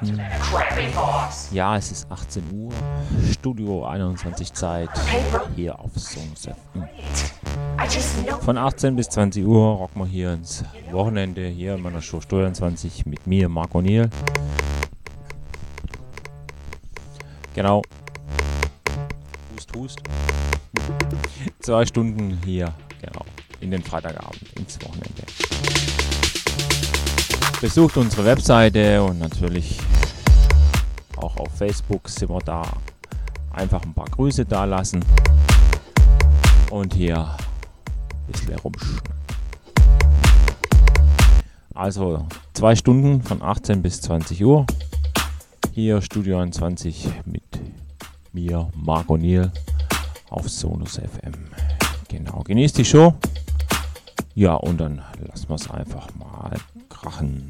draußen. Ja, es ist 18 Uhr, Studio 21 Zeit, hier auf Songs. Von 18 bis 20 Uhr rocken wir hier ins Wochenende, hier in meiner Show Studio 21 mit mir, Marc O'Neill. Genau. Hust, hust. Zwei Stunden hier, genau, in den Freitagabend, ins Wochenende. Besucht unsere Webseite und natürlich Facebook sind wir da. Einfach ein paar Grüße da lassen und hier ein bisschen rumschneiden. Also zwei Stunden von 18 bis 20 Uhr. Hier Studio 21 mit mir, Marco Niel, auf Sonus FM. Genau, genießt die Show. Ja, und dann lassen wir es einfach mal krachen.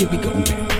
yeah, we going back.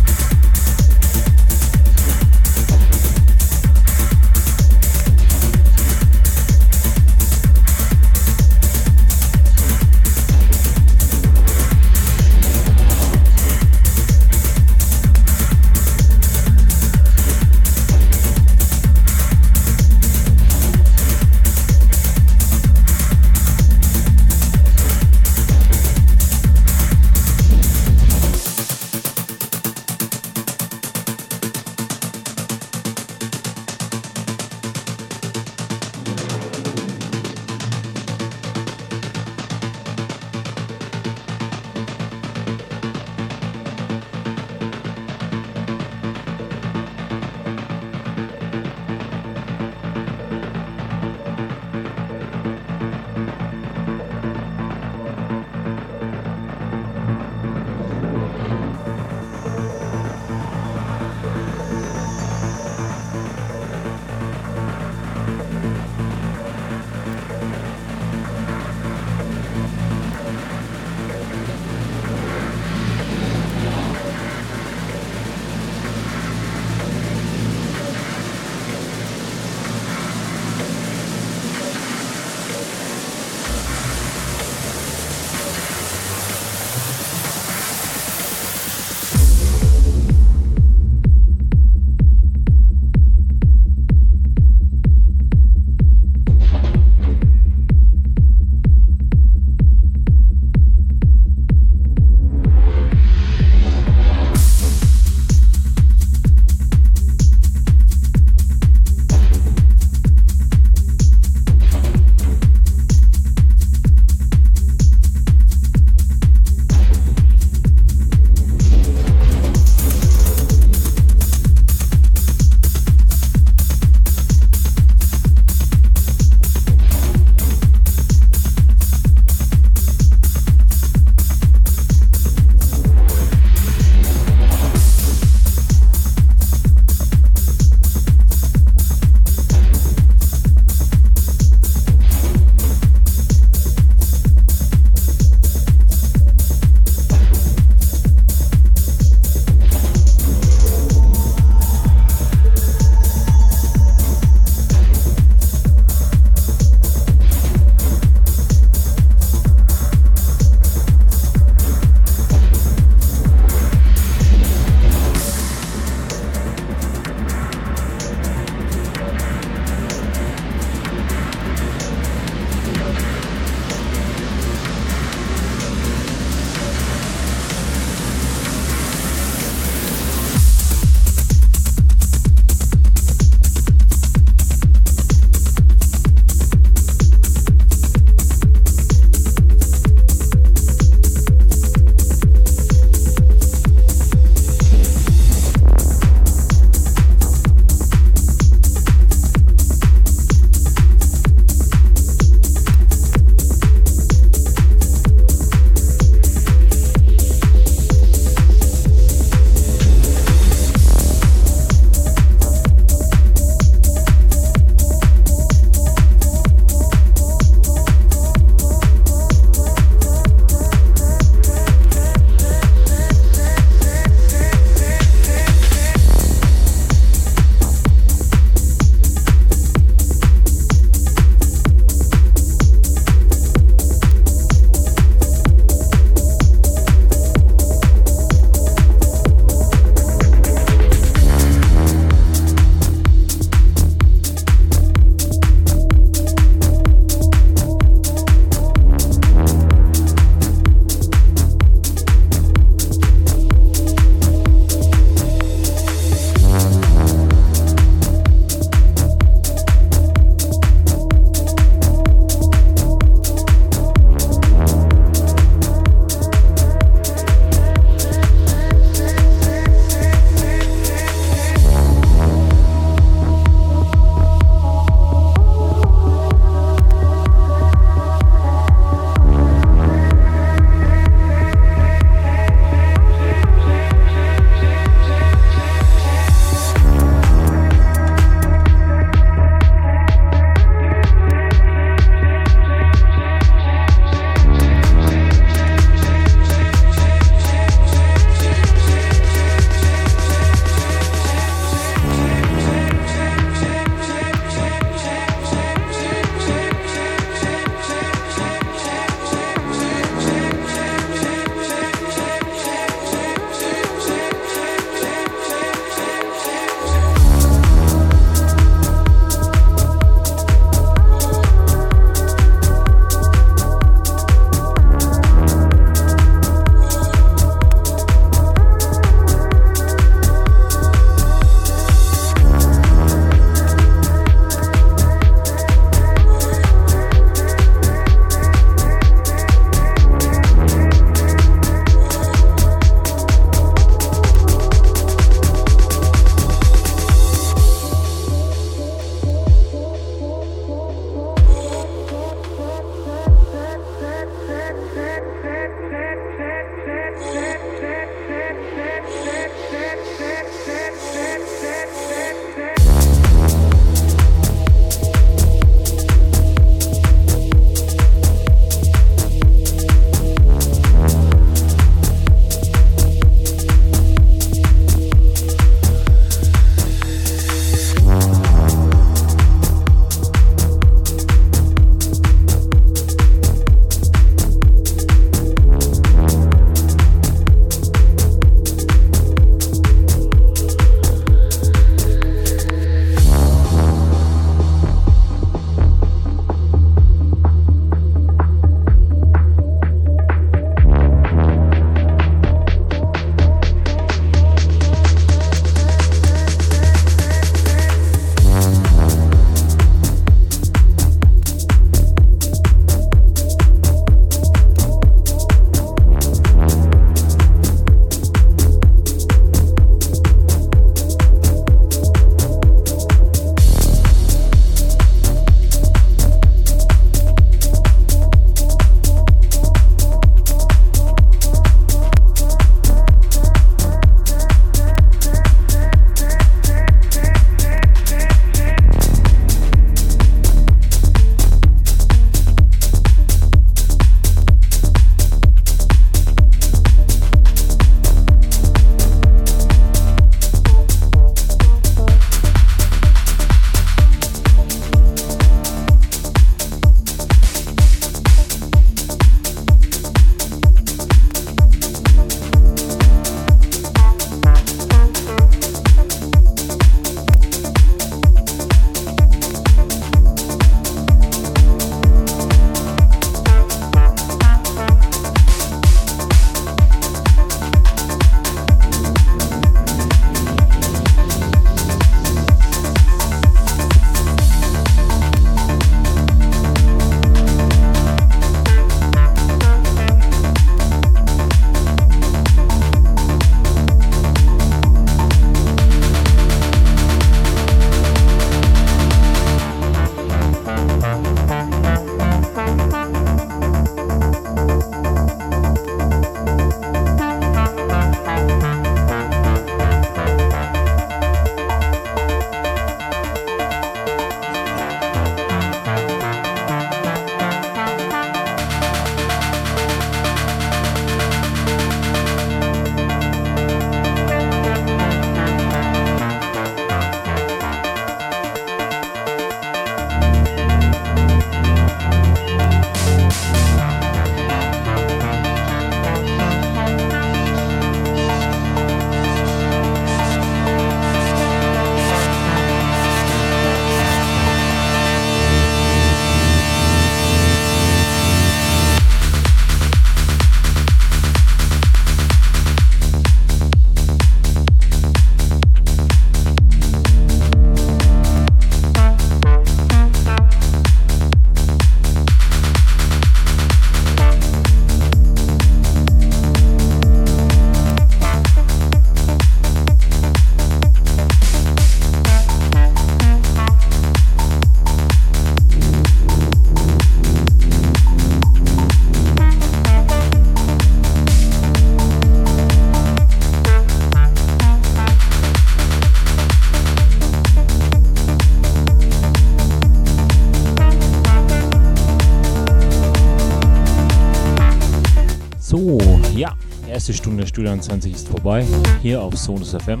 Erste Stunde Studio 20 ist vorbei, hier auf Sonus FM.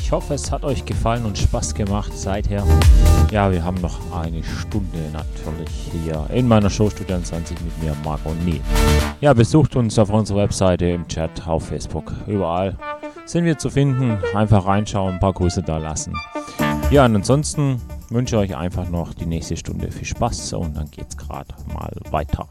Ich hoffe, es hat euch gefallen und Spaß gemacht seither. Ja, wir haben noch eine Stunde natürlich hier in meiner Show Studio 20 mit mir, Marco Nie. Ja, besucht uns auf unserer Webseite, im Chat, auf Facebook, überall sind wir zu finden. Einfach reinschauen, ein paar Grüße da lassen. Ja, und ansonsten wünsche ich euch einfach noch die nächste Stunde viel Spaß und dann geht's gerade mal weiter.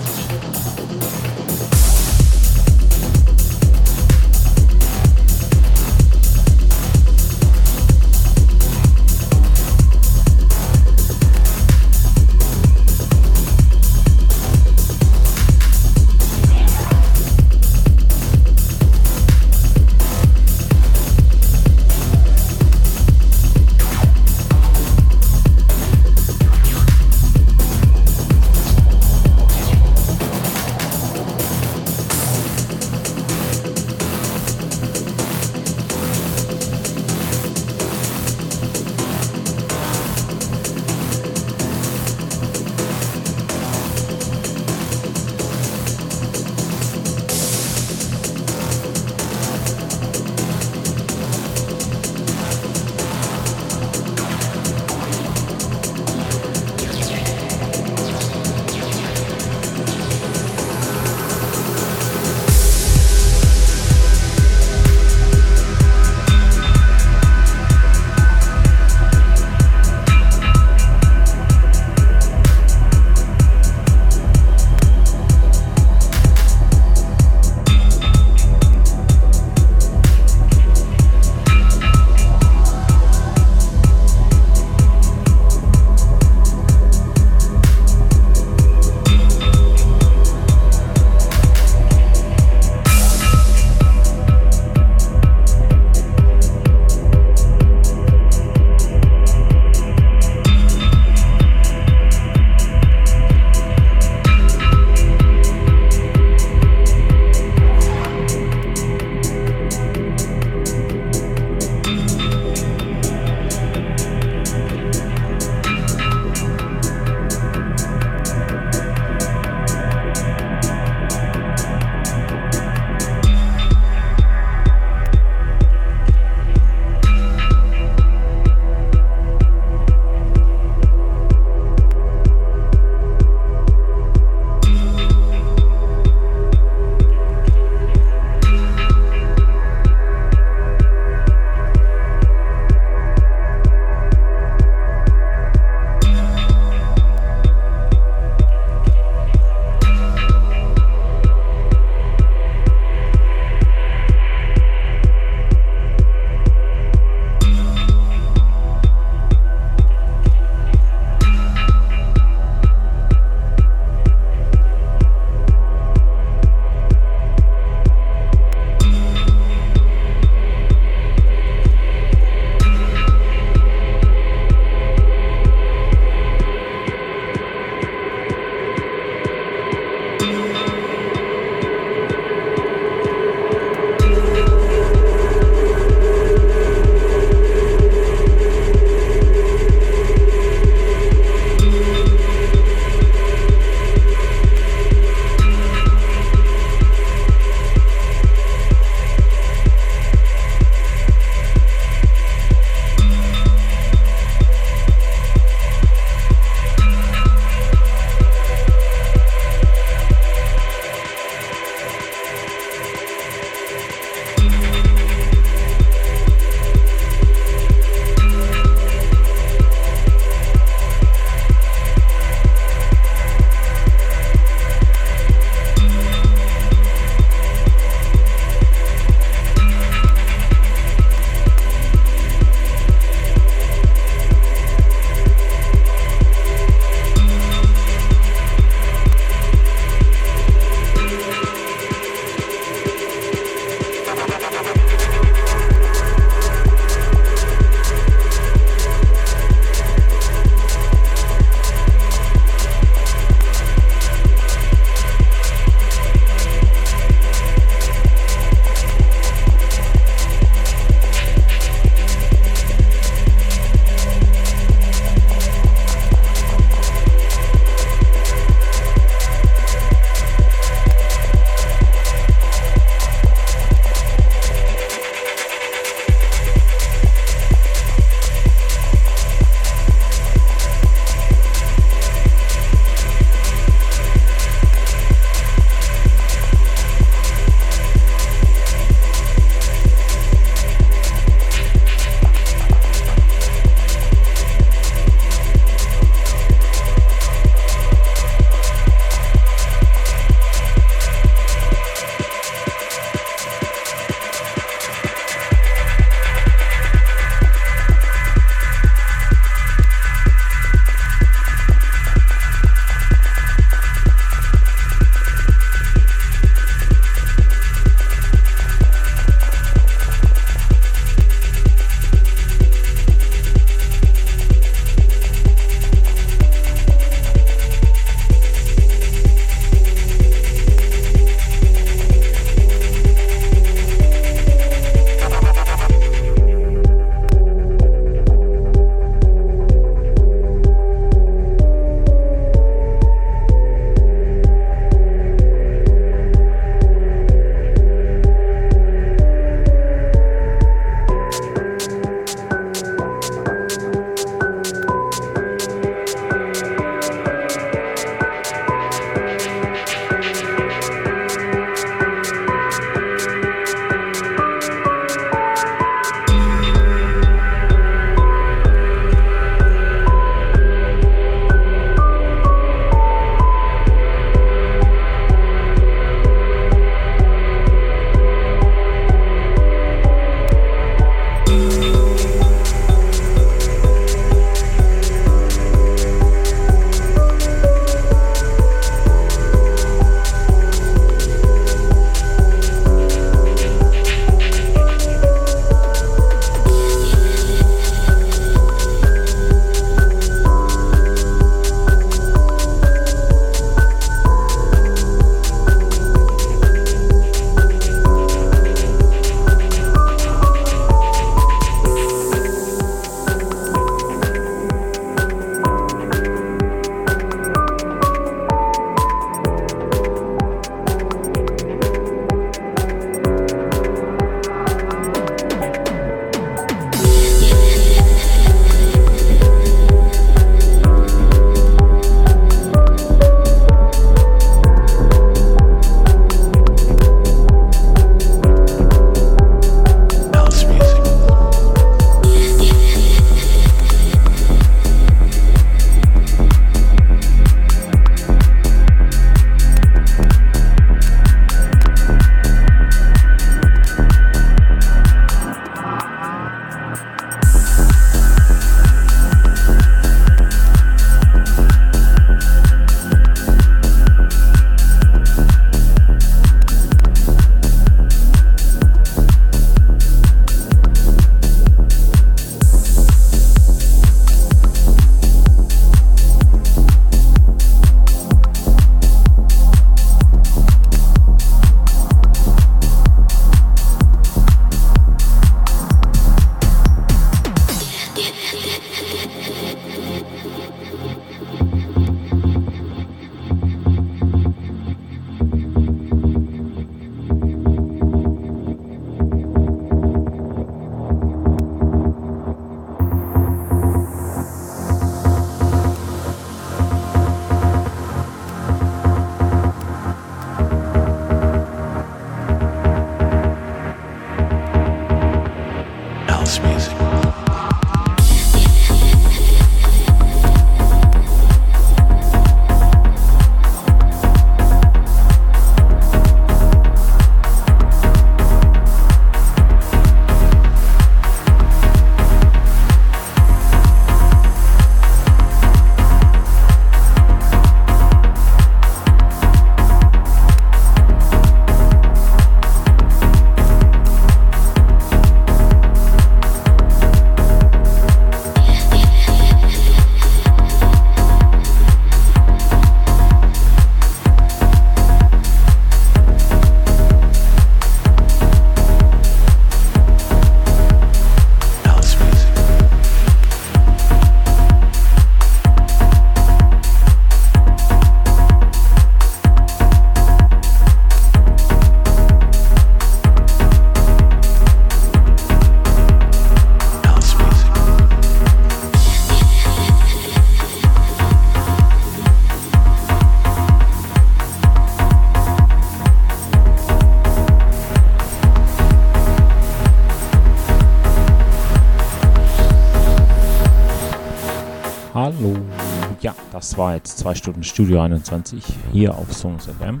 Das war jetzt zwei Stunden Studio 21 hier auf Songs FM.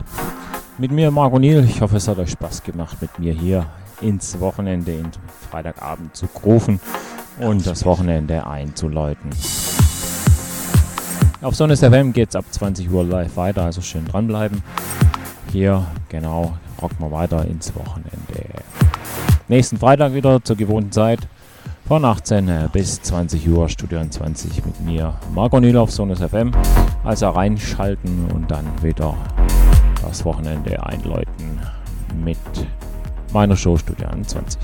Mit mir Marco Niel. Ich hoffe, es hat euch Spaß gemacht, mit mir hier ins Wochenende, in Freitagabend zu rufen und das Wochenende einzuläuten. Auf Sonnes FM geht es ab 20 Uhr live weiter, also schön dranbleiben. Hier, genau, rocken wir weiter ins Wochenende. Nächsten Freitag wieder zur gewohnten Zeit von 18 äh, bis 20 Uhr Studio 20 mit mir, Marco Niel auf Sonus FM. Also reinschalten und dann wieder das Wochenende einläuten mit meiner Show Studio 20.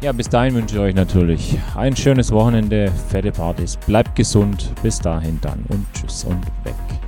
Ja, bis dahin wünsche ich euch natürlich ein schönes Wochenende, fette Partys, bleibt gesund, bis dahin dann und tschüss und weg.